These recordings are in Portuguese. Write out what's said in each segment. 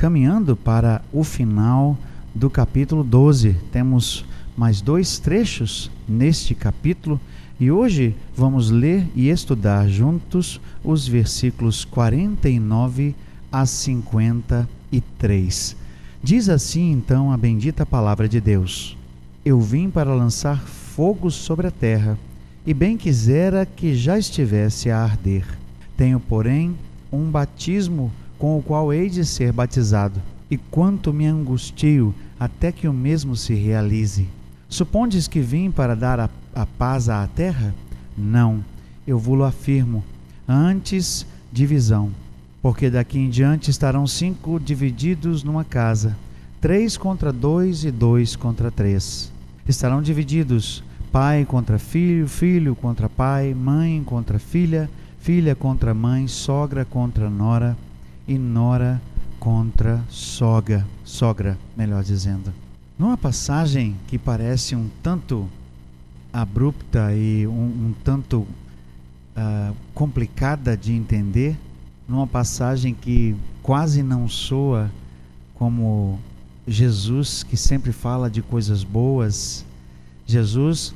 caminhando para o final do capítulo 12. Temos mais dois trechos neste capítulo e hoje vamos ler e estudar juntos os versículos 49 a 53. Diz assim então a bendita palavra de Deus: Eu vim para lançar fogo sobre a terra, e bem quisera que já estivesse a arder. Tenho, porém, um batismo com o qual hei de ser batizado, e quanto me angustio até que o mesmo se realize. Supondes que vim para dar a, a paz à terra? Não, eu vou-lo afirmo, antes divisão, porque daqui em diante estarão cinco divididos numa casa, três contra dois e dois contra três. Estarão divididos pai contra filho, filho contra pai, mãe contra filha, filha contra mãe, sogra contra nora e nora contra sogra, sogra, melhor dizendo. Numa passagem que parece um tanto abrupta e um, um tanto uh, complicada de entender, numa passagem que quase não soa como Jesus, que sempre fala de coisas boas, Jesus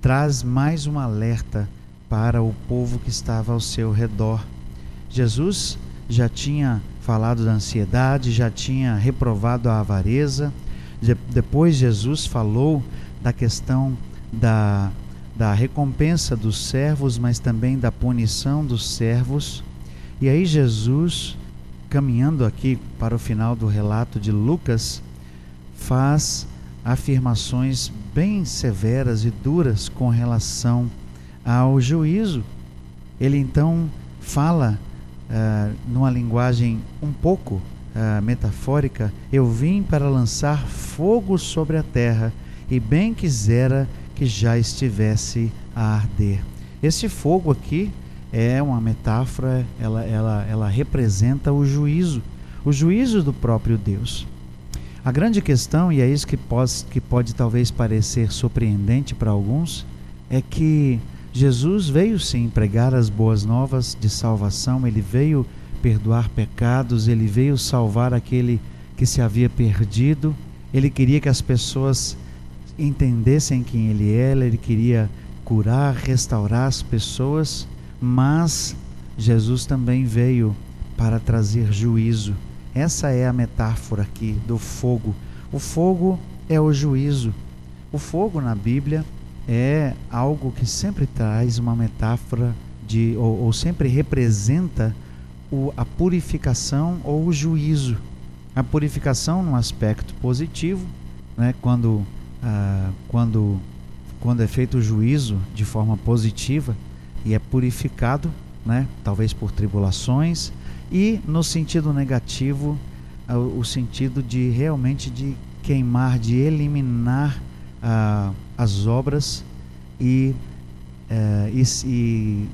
traz mais um alerta para o povo que estava ao seu redor. Jesus já tinha falado da ansiedade, já tinha reprovado a avareza. Depois Jesus falou da questão da, da recompensa dos servos, mas também da punição dos servos. E aí Jesus, caminhando aqui para o final do relato de Lucas, faz afirmações bem severas e duras com relação ao juízo. Ele então fala uh, numa linguagem um pouco uh, metafórica, eu vim para lançar fogo sobre a terra e bem quisera que já estivesse a arder. Esse fogo aqui é uma metáfora, ela, ela, ela representa o juízo, o juízo do próprio Deus. A grande questão, e é isso que pode, que pode talvez parecer surpreendente para alguns, é que Jesus veio sim pregar as boas novas de salvação, ele veio perdoar pecados, ele veio salvar aquele que se havia perdido. Ele queria que as pessoas entendessem quem ele era, ele queria curar, restaurar as pessoas, mas Jesus também veio para trazer juízo. Essa é a metáfora aqui do fogo. O fogo é o juízo. O fogo na Bíblia é algo que sempre traz uma metáfora de ou, ou sempre representa o, a purificação ou o juízo. A purificação no aspecto positivo, né, quando, ah, quando, quando é feito o juízo de forma positiva e é purificado, né, talvez por tribulações, e no sentido negativo, ah, o sentido de realmente de queimar, de eliminar ah, as obras e, é, e, e,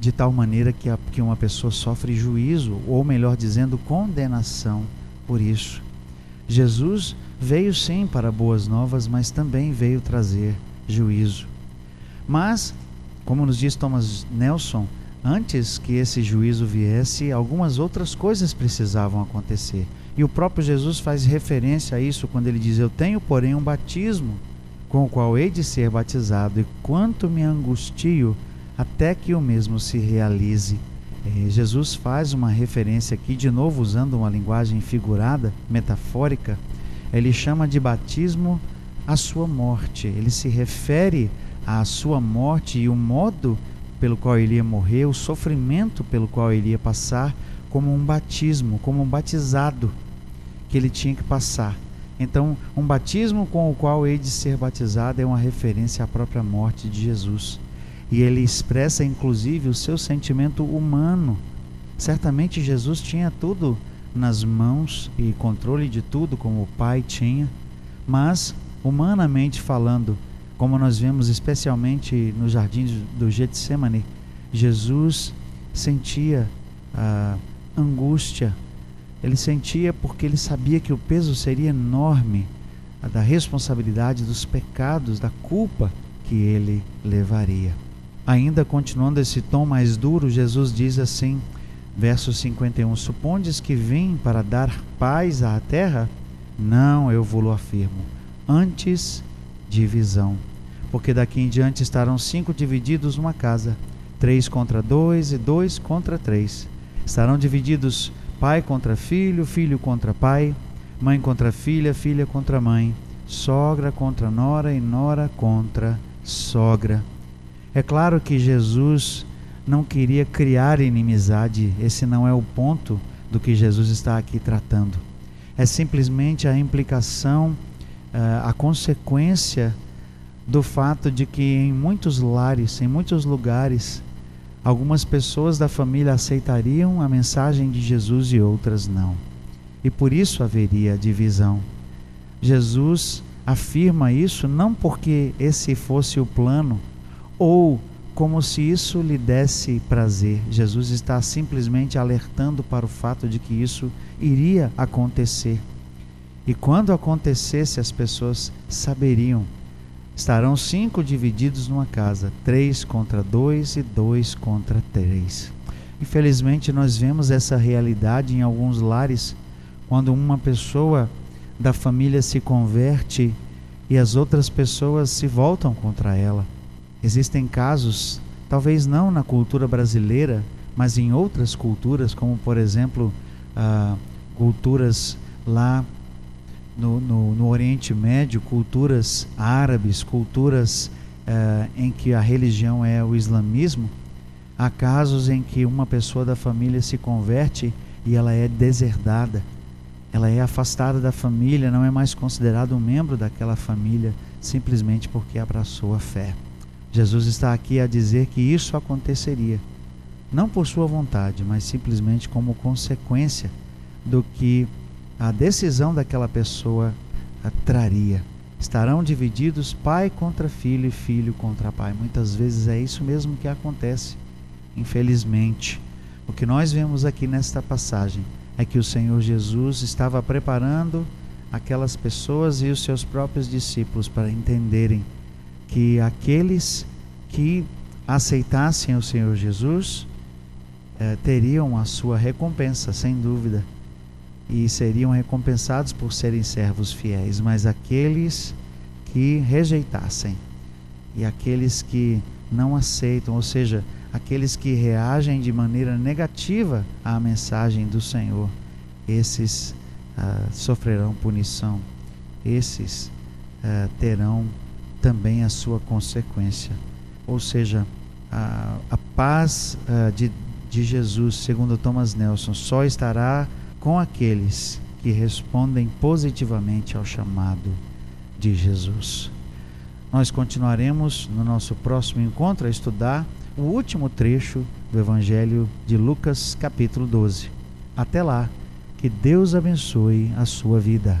de tal maneira que, a, que uma pessoa sofre juízo, ou melhor dizendo, condenação por isso. Jesus veio sim para boas novas, mas também veio trazer juízo. Mas, como nos diz Thomas Nelson, antes que esse juízo viesse, algumas outras coisas precisavam acontecer. E o próprio Jesus faz referência a isso quando ele diz: Eu tenho, porém, um batismo com o qual hei de ser batizado, e quanto me angustio até que o mesmo se realize. É, Jesus faz uma referência aqui, de novo usando uma linguagem figurada, metafórica, ele chama de batismo a sua morte. Ele se refere à sua morte e o modo pelo qual ele ia morrer, o sofrimento pelo qual ele ia passar, como um batismo, como um batizado que ele tinha que passar. Então, um batismo com o qual hei de ser batizado é uma referência à própria morte de Jesus. E ele expressa inclusive o seu sentimento humano. Certamente Jesus tinha tudo nas mãos e controle de tudo, como o pai tinha, mas, humanamente falando, como nós vemos especialmente no jardim do Getsemane, Jesus sentia a angústia, ele sentia porque ele sabia que o peso seria enorme da responsabilidade dos pecados, da culpa que ele levaria. Ainda continuando esse tom mais duro, Jesus diz assim: Verso 51: Supondes que vim para dar paz à terra? Não, eu vou-lo afirmo. Antes, divisão. Porque daqui em diante estarão cinco divididos numa casa: três contra dois e dois contra três. Estarão divididos pai contra filho, filho contra pai, mãe contra filha, filha contra mãe, sogra contra nora e nora contra sogra. É claro que Jesus não queria criar inimizade, esse não é o ponto do que Jesus está aqui tratando. É simplesmente a implicação, eh, a consequência do fato de que em muitos lares, em muitos lugares, algumas pessoas da família aceitariam a mensagem de Jesus e outras não. E por isso haveria divisão. Jesus afirma isso não porque esse fosse o plano ou como se isso lhe desse prazer. Jesus está simplesmente alertando para o fato de que isso iria acontecer. E quando acontecesse, as pessoas saberiam. Estarão cinco divididos numa casa, três contra dois e dois contra três. Infelizmente, nós vemos essa realidade em alguns lares, quando uma pessoa da família se converte e as outras pessoas se voltam contra ela. Existem casos, talvez não na cultura brasileira, mas em outras culturas, como por exemplo, ah, culturas lá no, no, no, Oriente Médio, culturas árabes, culturas ah, em que a religião é o islamismo. Há casos em que uma pessoa da família se converte e ela é deserdada, ela é afastada da família, não é mais considerada um membro daquela família, simplesmente porque abraçou a fé. Jesus está aqui a dizer que isso aconteceria, não por sua vontade, mas simplesmente como consequência do que a decisão daquela pessoa traria. Estarão divididos pai contra filho e filho contra pai. Muitas vezes é isso mesmo que acontece, infelizmente. O que nós vemos aqui nesta passagem é que o Senhor Jesus estava preparando aquelas pessoas e os seus próprios discípulos para entenderem que aqueles que aceitassem o Senhor Jesus eh, teriam a sua recompensa, sem dúvida, e seriam recompensados por serem servos fiéis, mas aqueles que rejeitassem e aqueles que não aceitam, ou seja, aqueles que reagem de maneira negativa à mensagem do Senhor, esses ah, sofrerão punição, esses ah, terão também a sua consequência. Ou seja, a, a paz uh, de, de Jesus, segundo Thomas Nelson, só estará com aqueles que respondem positivamente ao chamado de Jesus. Nós continuaremos no nosso próximo encontro a estudar o último trecho do Evangelho de Lucas, capítulo 12. Até lá, que Deus abençoe a sua vida.